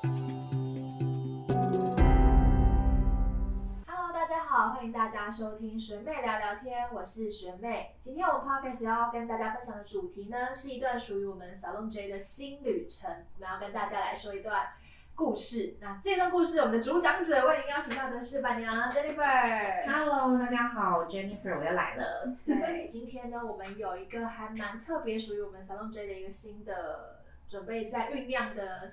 Hello，大家好，欢迎大家收听学妹聊聊天，我是学妹。今天我们 podcast 要跟大家分享的主题呢，是一段属于我们 Salon J 的新旅程。我们要跟大家来说一段故事。那这段故事，我们的主讲者为您邀请到的是板娘 Jennifer。Hello，大家好，Jennifer，我又来了。对，今天呢，我们有一个还蛮特别，属于我们 Salon J 的一个新的准备在酝酿的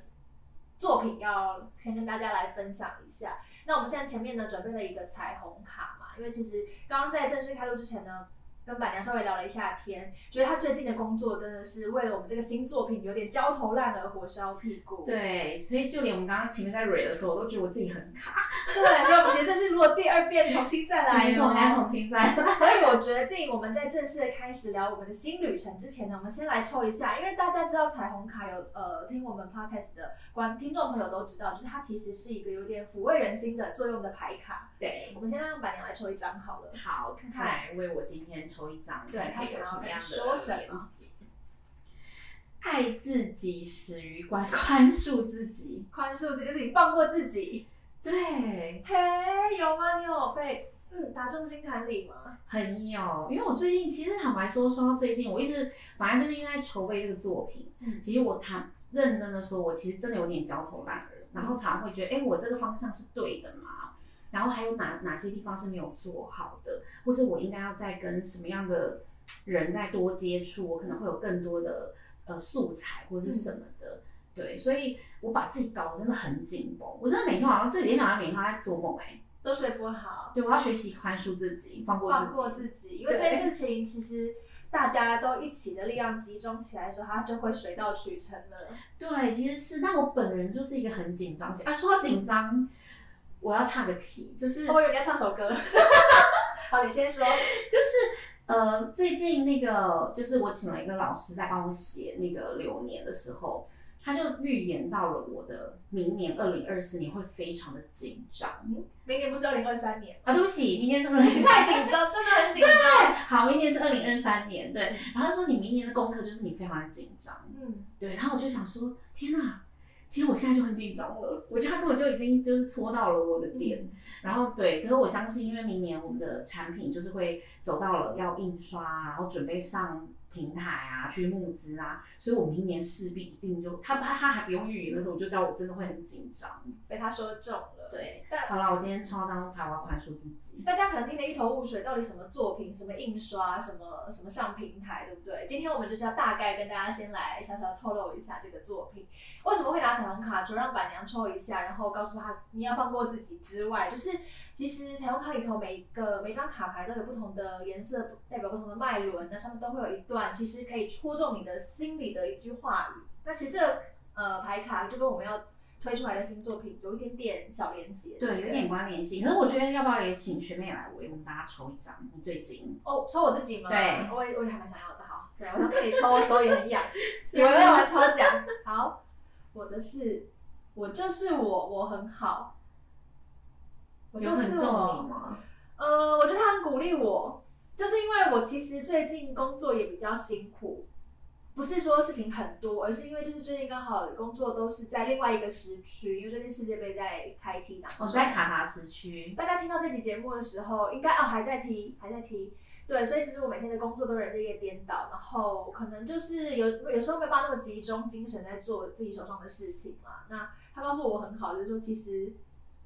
作品，要先跟大家来分享一下。那我们现在前面呢，准备了一个彩虹卡嘛，因为其实刚刚在正式开录之前呢，跟板娘稍微聊了一下天，觉得她最近的工作真的是为了我们这个新作品有点焦头烂额、火烧屁股。对，所以就连我们刚刚前面在蕊的时候，我都觉得我自己很卡。对，所以我们其实这是如果第二遍重新再来 我们要重新再来。所以我决定，我们在正式的开始聊我们的新旅程之前呢，我们先来抽一下，因为大家知道彩虹卡有呃听我们 podcast 的观听众朋友都知道，就是它其实是一个有点抚慰人心的作用的牌卡。对，我们先让板娘来抽一张好了。好，看看来为我今天抽一张，对，他有想要什么样的说什么？爱自己始于宽宽恕自己。宽恕自己就是你放过自己。对，嘿，有吗？你有被嗯打中心坎里吗？很有，因为我最近其实坦白说，说到最近，我一直反正就是因为在筹备这个作品，嗯其实我谈认真的说，我其实真的有点焦头烂额，然后常常会觉得，哎、我这个方向是对的吗？然后还有哪哪些地方是没有做好的，或是我应该要再跟什么样的人再多接触，我可能会有更多的呃素材或者是什么的。对，所以我把自己搞得真的很紧绷，我真的每天晚上这几天晚上每天都在做梦哎、都睡不好，对，我要学习宽恕自己，放过自己，放过自己，因为这件事情其实大家都一起的力量集中起来的时候，它就会水到渠成了。对，其实是，但我本人就是一个很紧张啊。说到紧张，我要岔个题，就是我以为你要唱首歌。好，你先说。就是呃，最近那个就是我请了一个老师在帮我写那个流年的时候，他就预言到了我的明年二零二四年会非常的紧张明年不是二零二三年，啊。对不起，明年是二零太紧张，真的很紧张。好，明年是二零二三年，对。然后他说你明年的功课就是你非常的紧张，嗯，对，然后我就想说，天哪，其实我现在就很紧张了，我觉得他根本就已经就是戳到了我的点。然后对，可是我相信，因为明年我们的产品就是会走到了要印刷啊，然后准备上平台啊，去募资啊，所以我明年势必一定就他他他还不用预言的时候，我就知道我真的会很紧张。被他说中了。对，但好了，我今天抽到这张牌，我要宽恕自己。大家可能听得一头雾水，到底什么作品、什么印刷、什么什么上平台，对不对？今天我们就是要大概跟大家先来小小透露一下这个作品为什么会拿彩虹卡，除了让板娘抽一下，然后告诉她你要放过自己之外，就是其实彩虹卡里头每一个每张卡牌都有不同的颜色，代表不同的脉轮，那上面都会有一段其实可以戳中你的心里的一句话语。那其实这个呃牌卡就跟我们要推出来的新作品有一点点小连接，对，不有点关联性。可是我觉得要不要也请学妹来为我们大家抽一张？你最近哦，抽我自己吗？对我也我也还蛮想要的。好，对，我想跟你抽，我手也很痒，以为要玩抽奖。好，我的是，我就是我，我很好，我有就是很重你我。吗？呃，我觉得他很鼓励我，就是因为我其实最近工作也比较辛苦，不是说事情很多，而是因为就是最近刚好工作都是在另外一个时区，因为最近世界杯在开踢当中。我在卡塔时区。大家听到这期节目的时候，应该哦还在踢，还在踢。对，所以其实我每天的工作都日夜颠倒，然后可能就是有有时候没有办法那么集中精神在做自己手上的事情嘛。那他告诉我很好，就是说其实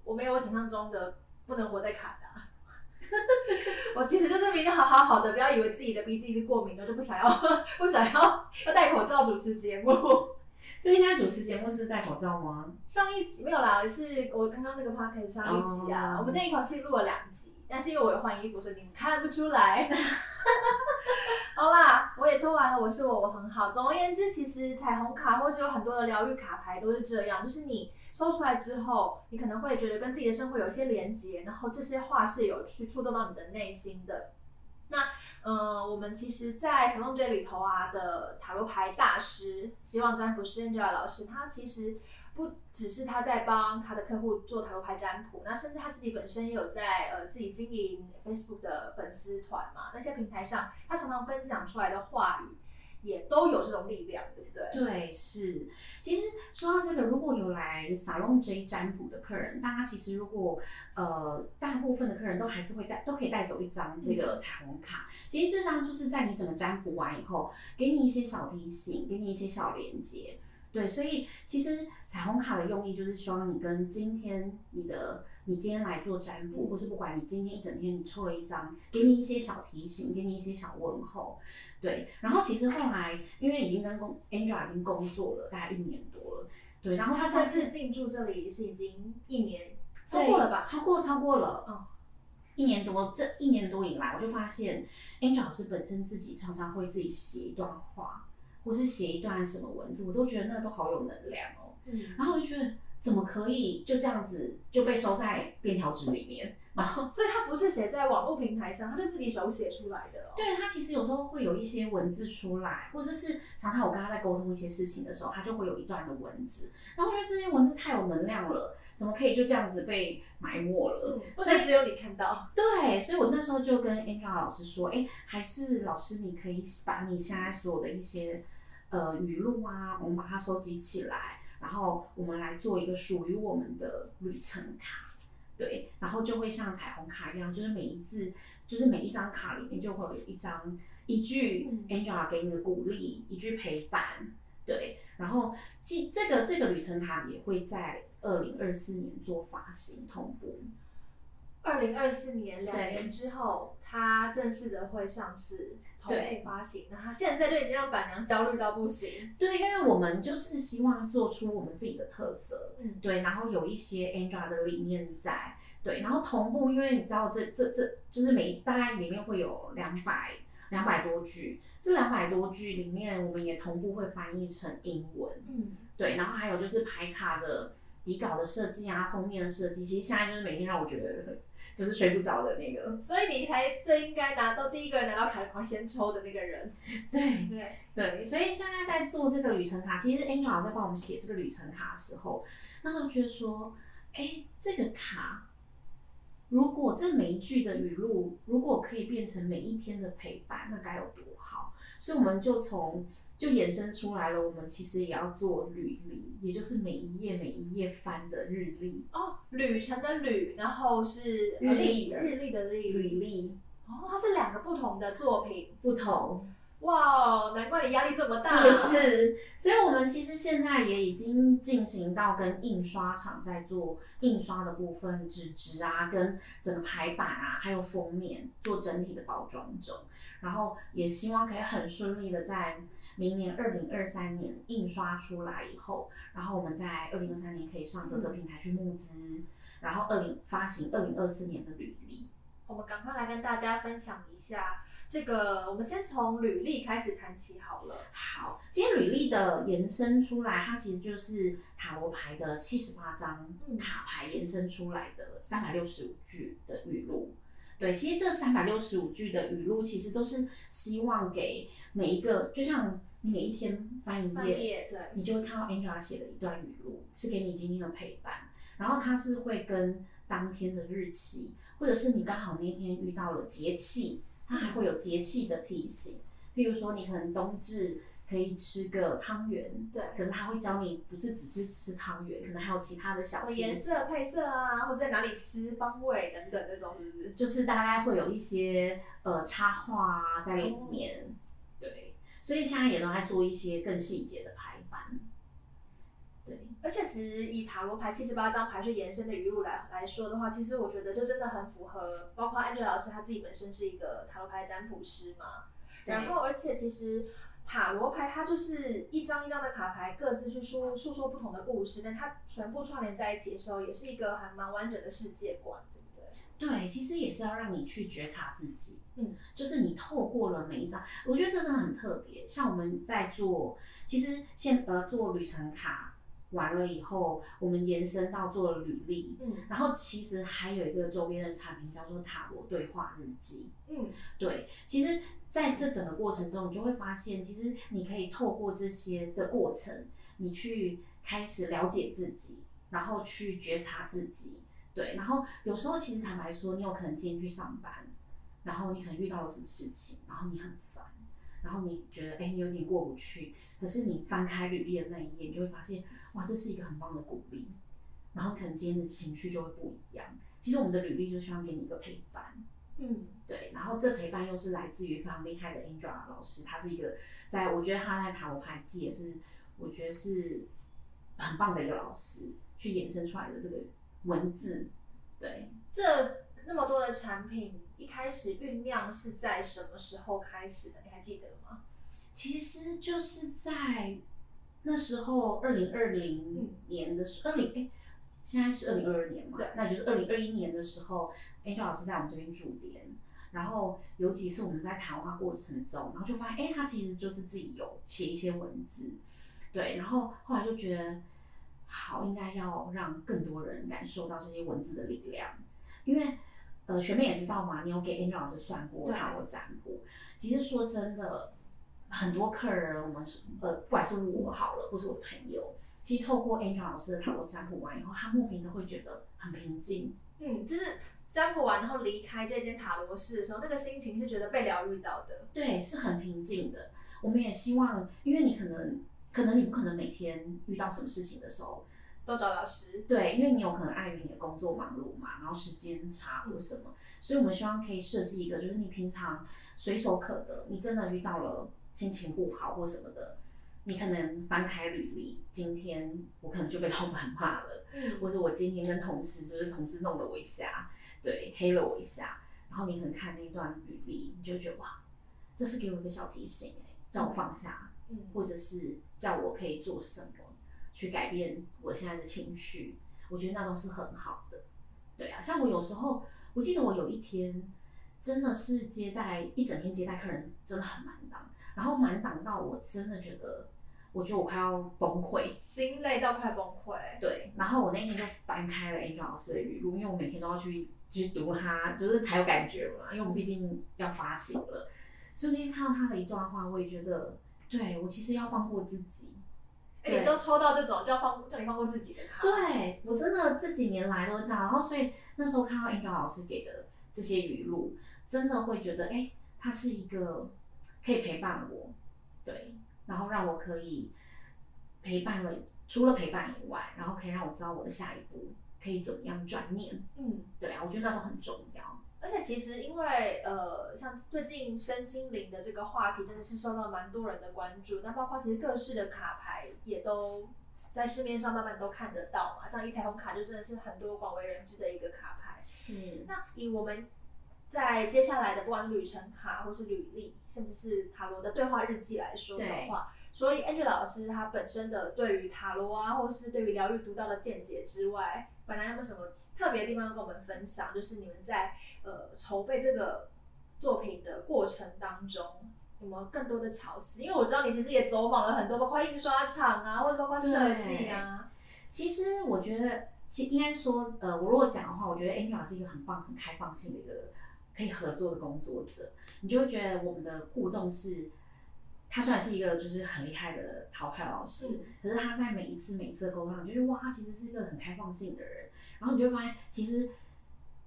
我没有我想象中的不能活在卡达。我其实就是明明好好好的，不要以为自己的鼻子一直过敏了就不想要 不想要要戴口罩主持节目。所以现在主持节目是戴口罩吗？上一集没有啦，是我刚刚那个 p o d c a s t 上一集啊哦我们这一口气录了两集，但是因为我有换衣服，所以你们看不出来。好啦，我也抽完了，我是我，我很好。总而言之，其实彩虹卡或者有很多的疗愈卡牌都是这样，就是你抽出来之后，你可能会觉得跟自己的生活有一些连接，然后这些话是有去触动到你的内心的。那呃，我们其实，在 Salon J 里头啊的塔罗牌大师，希望占卜师 Angel 老师，他其实不只是他在帮他的客户做塔罗牌占卜，那甚至他自己本身也有在呃自己经营 Facebook 的粉丝团嘛，那些平台上，他常常分享出来的话语，也都有这种力量，对不对？对，是。其实说到这个，如果有来沙龙追占卜的客人，大家其实如果呃大部分的客人都还是会带，都可以带走一张这个彩虹卡。其实这张就是在你整个占卜完以后，给你一些小提醒，给你一些小连接。对，所以其实彩虹卡的用意就是希望你跟今天你的你今天来做占卜，或是不管你今天一整天你抽了一张，给你一些小提醒，给你一些小问候。对，然后其实后来因为已经跟工 Angela 已经工作了大概一年多了，对，然后他在正式进驻这里是已经一年超过了吧？超过超过了，嗯，一年多，这一年多以来，我就发现 Angela 老师本身自己常常会自己写一段话，或是写一段什么文字，我都觉得那都好有能量哦，嗯，然后我就觉得怎么可以就这样子就被收在便条纸里面，然后。所以他不是写在网络平台上，他就自己手写出来的、哦。对他其实有时候会有一些文字出来，或者是常常我跟他在沟通一些事情的时候，他就会有一段的文字，然后我觉得这些文字太有能量了，怎么可以就这样子被埋没了？嗯，不能只有你看到。对，所以我那时候就跟 Angela 老师说，哎，还是老师你可以把你现在所有的一些呃语录啊，我们把它收集起来，然后我们来做一个属于我们的旅程卡。对，然后就会像彩虹卡一样，就是每一字，就是每一张卡里面就会有一张一句嗯 Angela 给你的鼓励，一句陪伴，对，然后这这个这个旅程卡也会在二零二四年做发行同步，二零二四年两年之后，它正式的会上市，同对步发行。那他现在就已经让板娘焦虑到不行。对，因为我们就是希望做出我们自己的特色，嗯，对，然后有一些 Angela 的理念在，对，然后同步，因为你知道这这这就是每大概里面会有两百两百多句，这两百多句里面，我们也同步会翻译成英文，嗯，对，然后还有就是排卡的底稿的设计啊，封面的设计，其实现在就是每天让我觉得很就是睡不着的那个，所以你才最应该拿到第一个人拿到卡，的话先抽的那个人。对，对，对，所以现在在做这个旅程卡，其实 Angela 在帮我们写这个旅程卡的时候，那时候觉得说，哎，这个卡，如果这每一句的语录，如果可以变成每一天的陪伴，那该有多好。所以我们就从就衍生出来了，我们其实也要做履历，也就是每一页每一页翻的日历，哦，旅程的旅，然后是日历的日历的历。履历哦，它是两个不同的作品。不同。哇，难怪你压力这么大。是不？是？所以，我们其实现在也已经进行到跟印刷厂在做印刷的部分，纸质啊，跟整个排版啊，还有封面做整体的包装中。然后，也希望可以很顺利的在明年二零二三年印刷出来以后，然后我们在二零二三年可以上这个平台去募资，然后二零发行二零二四年的履历。我们赶快来跟大家分享一下这个。我们先从履历开始谈起好了。好，今天履历的延伸出来，它其实就是塔罗牌的七十八张嗯卡牌延伸出来的三百六十五句的语录。对，其实这三百六十五句的语录，其实都是希望给每一个，就像你每一天翻一页对，你就会看到 Angela 写的一段语录，是给你今天的陪伴。然后它是会跟当天的日期，或者是你刚好那天遇到了节气，它还会有节气的提醒。譬如说，你可能冬至可以吃个汤圆，对可是它会教你不是只是吃汤圆，可能还有其他的什么小颜色配色啊，或者在哪里吃方位等等那种，是不是？就是大概会有一些呃插画啊在里面，对，所以现在也都在做一些更细节的排版，对。而且其实以塔罗牌七十八张牌去延伸的语录来来说的话，其实我觉得就真的很符合，包括 Angela 老师他自己本身是一个塔罗牌占卜师嘛，然后而且其实塔罗牌它就是一张一张的卡牌，各自去说诉说不同的故事，但它全部串联在一起的时候，也是一个还蛮完整的世界观，对不对？对，其实也是要让你去觉察自己，嗯，就是你透过了每一张，我觉得这真的很特别。像我们在做，其实现呃做旅程卡完了以后，我们延伸到做了履历，嗯然后其实还有一个周边的产品叫做塔罗对话日记，嗯，对，其实在这整个过程中，你就会发现，其实你可以透过这些的过程，你去开始了解自己，然后去觉察自己。对，然后有时候其实坦白说，你有可能今天去上班，然后你可能遇到了什么事情，然后你很烦，然后你觉得哎、你有点过不去，可是你翻开履历的那一页，你就会发现哇，这是一个很棒的鼓励，然后可能今天的情绪就会不一样。其实我们的履历就希望给你一个陪伴，嗯，对，然后这陪伴又是来自于非常厉害的 Angela 老师，他是一个在我觉得他在塔罗牌界也是我觉得是很棒的一个老师，去衍生出来的这个文字，对。这那么多的产品，一开始酝酿是在什么时候开始的？你还记得吗？其实就是在那时候，二零二零年的时候，二零哎，现在是二零二二年嘛，对那也就是二零二一年的时候，Angel 老师在我们这边驻点，然后有几次我们在谈话过程中，然后就发现，哎，他其实就是自己有写一些文字，对，然后后来就觉得，好，应该要让更多人感受到这些文字的力量，因为。呃，学妹也知道嘛，你有给 Angel 老师算过塔罗占卜。其实说真的，很多客人，我们呃，不管是我好了，或是我的朋友，其实透过 Angel 老师的塔罗占卜完以后，他莫名的会觉得很平静。嗯，就是占卜完然后离开这间塔罗室的时候，那个心情是觉得被疗愈到的。对，是很平静的。我们也希望，因为你可能，可能你不可能每天遇到什么事情的时候。都找老师，对，因为你有可能碍于你的工作忙碌嘛，然后时间差或什么，所以我们希望可以设计一个，就是你平常随手可得，你真的遇到了心情不好或什么的，你可能翻开履历，今天我可能就被老板骂了，嗯，或者我今天跟同事就是同事弄了我一下，对，黑了我一下，然后你可能看那一段履历，你就觉得哇，这是给我一个小提醒哎、让我放下，嗯，或者是叫我可以做什么。去改变我现在的情绪，我觉得那都是很好的。对啊，像我有时候，我记得我有一天真的是接待一整天接待客人，真的很满档，然后满档到我真的觉得，我觉得我快要崩溃，心累到快崩溃。对，然后我那天就翻开了 Angel 老师的语录，因为我每天都要去去读它，就是才有感觉嘛，因为我们毕竟要发行了，所以那天看到他的一段话，我也觉得，对我其实要放过自己。哎、你都抽到这种叫放叫你放过自己的卡，对我真的这几年来都这样，然后所以那时候看到 Angel 老师给的这些语录，真的会觉得，哎、欸，他是一个可以陪伴我，对，然后让我可以陪伴了，除了陪伴以外，然后可以让我知道我的下一步可以怎么样转念，嗯，对啊，我觉得那都很重要。而且其实因为呃，像最近身心灵的这个话题真的是受到蛮多人的关注，那包括其实各式的卡牌也都在市面上慢慢都看得到嘛，像一彩虹卡就真的是很多广为人知的一个卡牌。是。那以我们在接下来的不管是旅程卡或是履历，甚至是塔罗的对话日记来说的话，所以 Angela 老师他本身的对于塔罗啊，或是对于疗愈独到的见解之外，本来有没有什么特别的地方要跟我们分享？就是你们在呃，筹备这个作品的过程当中，有没有更多的巧思？因为我知道你其实也走访了很多，包括印刷厂啊，或者包括设计啊。其实我觉得，其应该说，呃，我如果讲的话，我觉得 Angela 是一个很棒、很开放性的一个可以合作的工作者。你就会觉得我们的互动是，他虽然是一个就是很厉害的淘牌老师，嗯、可是他在每一次每一次的沟通上，就觉得哇，他其实是一个很开放性的人。然后你就会发现，其实。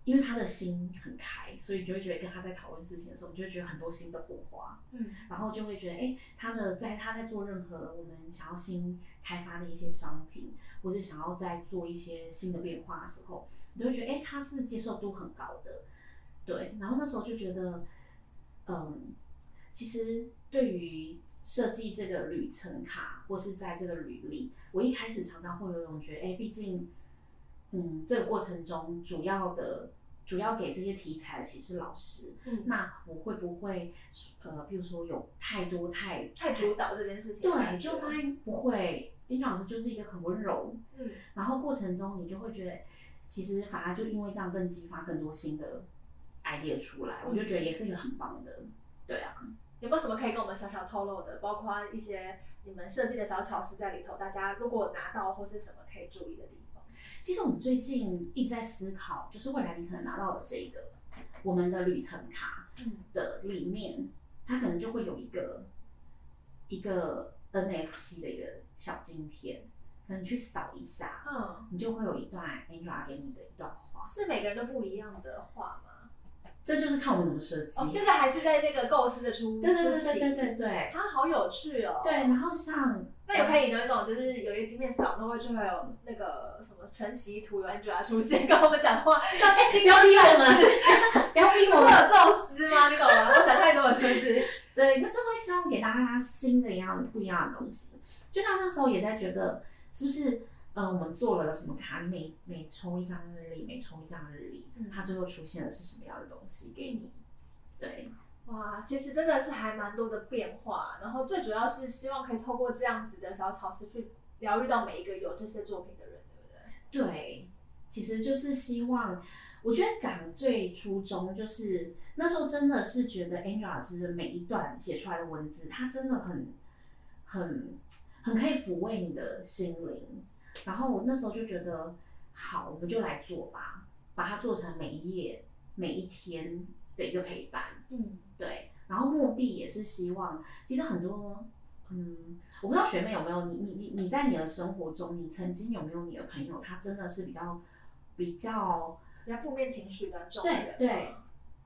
因为他的心很开，所以你就会觉得跟他在讨论事情的时候，你就会觉得很多新的火花，嗯，然后就会觉得，哎，他的在他在做任何我们想要新开发的一些商品，或者想要在做一些新的变化的时候，你就会觉得，哎，他是接受度很高的，对。然后那时候就觉得，嗯，其实对于设计这个旅程卡，或是在这个履历，我一开始常常会有一种觉得，哎，毕竟。嗯，这个过程中主要的、主要给这些题材的其实是老师。嗯，那我会不会呃，比如说有太多太太主导这件事情？对，就发现不会，英俊老师就是一个很温柔。嗯，然后过程中你就会觉得，其实反而就因为这样更激发更多新的 idea 出来，我就觉得也是一个很棒的。对啊，有没有什么可以跟我们小小透露的？包括一些你们设计的小巧思在里头，大家如果拿到或是什么可以注意的地方？其实我们最近一直在思考，就是未来你可能拿到的这个我们的旅程卡的里面，它可能就会有一个一个 NFC 的一个小晶片，可能你去扫一下，嗯，你就会有一段 Angela 给你的一段话。是每个人都不一样的话吗？这就是看我们怎么设计。哦，现在还是在那个构思的初对对对对对对对它好有趣哦。对，然后像那有可以有一种就是有一个镜面扫，那会就会有那个什么全息图有 Angela 出现跟我们讲话，像哎，今不要逼我天们，不要逼我们。有宙斯吗？你懂吗？我想太多了，是不是？对，就是会希望给大家新的一样不一样的东西。就像那时候也在觉得，是不是呃，我们做了个什么卡，你每每抽一张日历，每抽一张日历，嗯它最后出现的是什么样的东西给你？对，哇，其实真的是还蛮多的变化，然后最主要是希望可以透过这样子的小巧思去疗愈到每一个有这些作品的人，对不对？对，其实就是希望，我觉得讲最初衷就是那时候真的是觉得 Angela 老师的每一段写出来的文字，它真的很很很可以抚慰你的心灵。然后我那时候就觉得，好，我们就来做吧，把它做成每一页、每一天的一个陪伴。嗯，对，然后目的也是希望，其实很多，嗯，我不知道学妹有没有你你你你在你的生活中，你曾经有没有你的朋友，他真的是比较比较，比较负面情绪比较重的对人，对，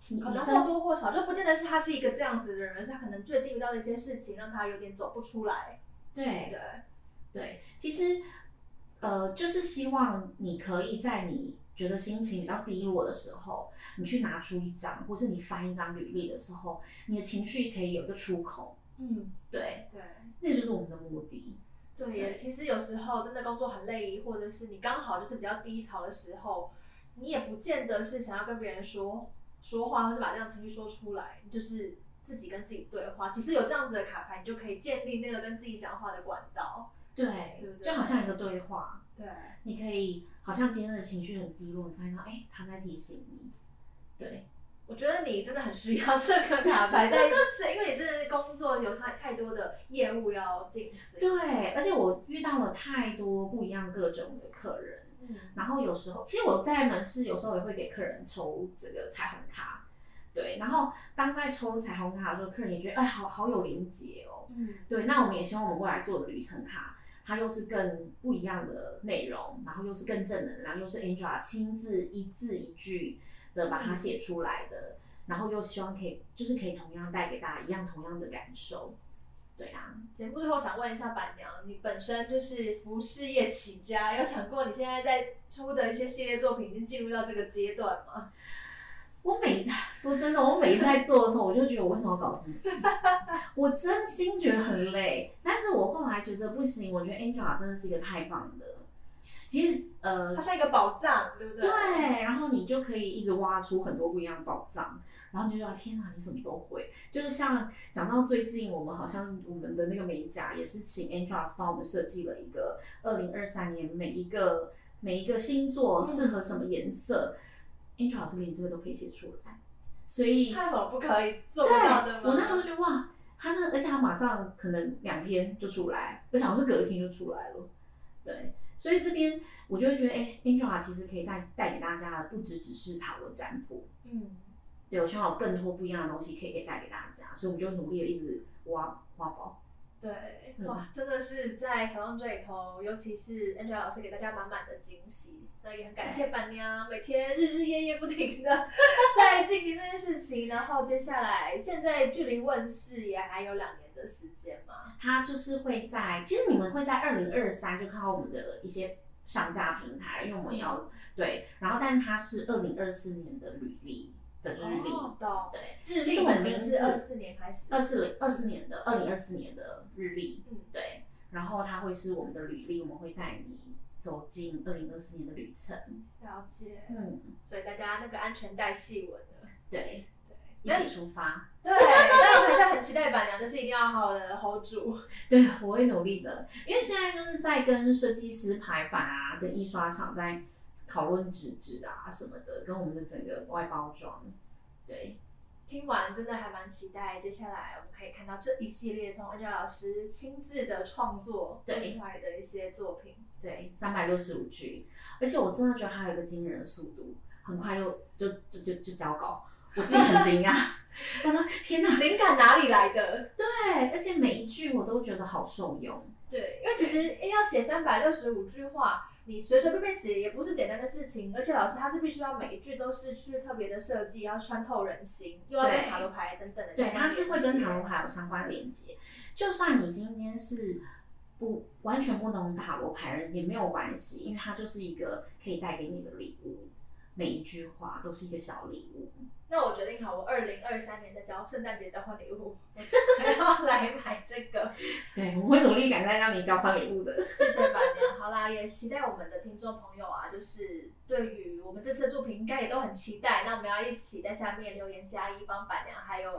你可能或多或少，就不见得是他是一个这样子的人，而是他可能最近遇到的一些事情，让他有点走不出来。对对，对，其实呃，就是希望你可以在你觉得心情比较低落的时候，你去拿出一张，或是你翻一张履历的时候，你的情绪可以有一个出口。嗯，对，对。那就是我们的目的。对耶，对其实有时候真的工作很累，或者是你刚好就是比较低潮的时候，你也不见得是想要跟别人说说话，或是把这样情绪说出来，就是自己跟自己对话。其实有这样子的卡牌，你就可以建立那个跟自己讲话的管道。对对对就好像一个对话。对，你可以好像今天的情绪很低落，你发现到，哎、他在提醒你，对，我觉得你真的很需要这个卡牌在，是因为你真的工作有太太多的业务要进行。对，而且我遇到了太多不一样各种的客人，嗯，然后有时候，其实我在门市有时候也会给客人抽这个彩虹卡，对，然后当在抽彩虹卡的时候，客人也觉得，哎，好好有连结哦，嗯，对，那我们也希望我们未来做的旅程卡。它又是更不一样的内容，然后又是更正能量，又是 Angela 亲自一字一句的把它写出来的，然后又希望可以就是可以同样带给大家一样同样的感受，对啊，节目最后想问一下板娘，你本身就是服饰业起家，有想过你现在在出的一些系列作品已经进入到这个阶段吗？我每 说真的，我每一次在做的时候，我就觉得我为什么要搞自己？我真心觉得很累。但是我后来觉得不行，我觉得 Angela 真的是一个太棒的。其实呃它，像一个宝藏，对不对？对，然后你就可以一直挖出很多不一样的宝藏，然后你就觉得天哪，你什么都会。就是像讲到最近，我们好像我们的那个美甲也是请 Angela 帮我们设计了一个二零二三年每一个每一个星座适合什么颜色、n g e l a 老师连这个都可以写出来，所以它有什么不可以做不到的吗？我那时候觉得哇，他是，而且他马上可能两天就出来，而且好像是隔天就出来了。对，所以这边我就会觉得，哎、a n g e l a 其实可以带带给大家的不只只是塔罗占卜，嗯，对我希望有更多不一样的东西可以给带给大家，所以我们就努力的一直挖挖宝。对，嗯哇，真的是在小众这里头，尤其是 Angela 老师给大家满满的惊喜，那也很感谢板娘每天日日夜夜不停的 在进行这件事情。然后接下来，现在距离问世也还有两年的时间嘛，它就是会在，其实你们会在二零二三就看到我们的一些上架平台，因为我们要对，然后但它是二零二四年的履历的日历，哦对，日其实我们历本身是二四年开始，二四二四年的二零二四年的日历，嗯对，然后它会是我们的履历，我们会带你走进二零二四年的旅程，了解，嗯，所以大家那个安全带系稳了。对，一，起出发，对，但我还是很期待板娘，就是一定要好好的 hold 住。对，我会努力的，因为现在就是在跟设计师排版啊，跟印刷厂在讨论纸质啊什么的，跟我们的整个外包装，对，听完真的还蛮期待，接下来我们可以看到这一系列从 Angela 老师亲自的创作做对出来的一些作品。对，三百六十五句，而且我真的觉得它有一个惊人的速度，很快又就就就就交稿，我自己很惊讶，他说天哪，灵感哪里来的？对，而且每一句我都觉得好受用，对，因为其实诶要写三百六十五句话，你随随便便写也不是简单的事情，而且老师他是必须要每一句都是去特别的设计，要穿透人心，又要跟对塔罗牌等等的对，相关它是会跟塔罗牌有相关连接。就算你今天是不完全不懂塔罗牌人也没有关系，因为它就是一个可以带给你的礼物，每一句话都是一个小礼物。那我决定好，我二零二三年的交圣诞节交换礼物，我要来买这个。对，我会努力赶在让你交换礼物的。谢谢板娘。好啦，也期待我们的听众朋友啊，就是对于我们这次的作品，应该也都很期待。那我们要一起在下面留言加一，帮板娘还有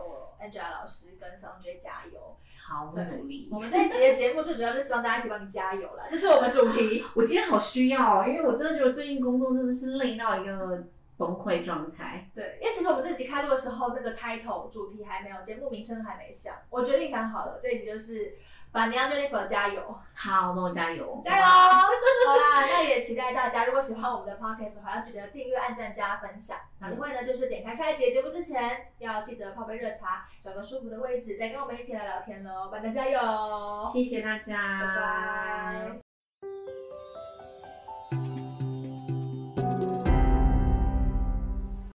Angela 老师跟 Song 加油。好，我会努力我。们这一集的节目最主要就是希望大家一起帮你加油啦，这是我们主题。我今天好需要哦，因为我真的觉得最近工作真的是累到一个崩溃状态。对，因为其实我们这集开录的时候，那个 title 主题还没有，节目名称还没想，我决定想好了，这一集就是板娘 Jennifer 加油。好，帮我加油，加油！好啦，那也期待大家，如果喜欢我们的 podcast 的话，要记得订阅、按赞、加分享。那另外呢，就是点开下一节节目之前，要记得泡杯热茶，找个舒服的位置，再跟我们一起来聊天喽。板娘加油！谢谢大家，拜拜。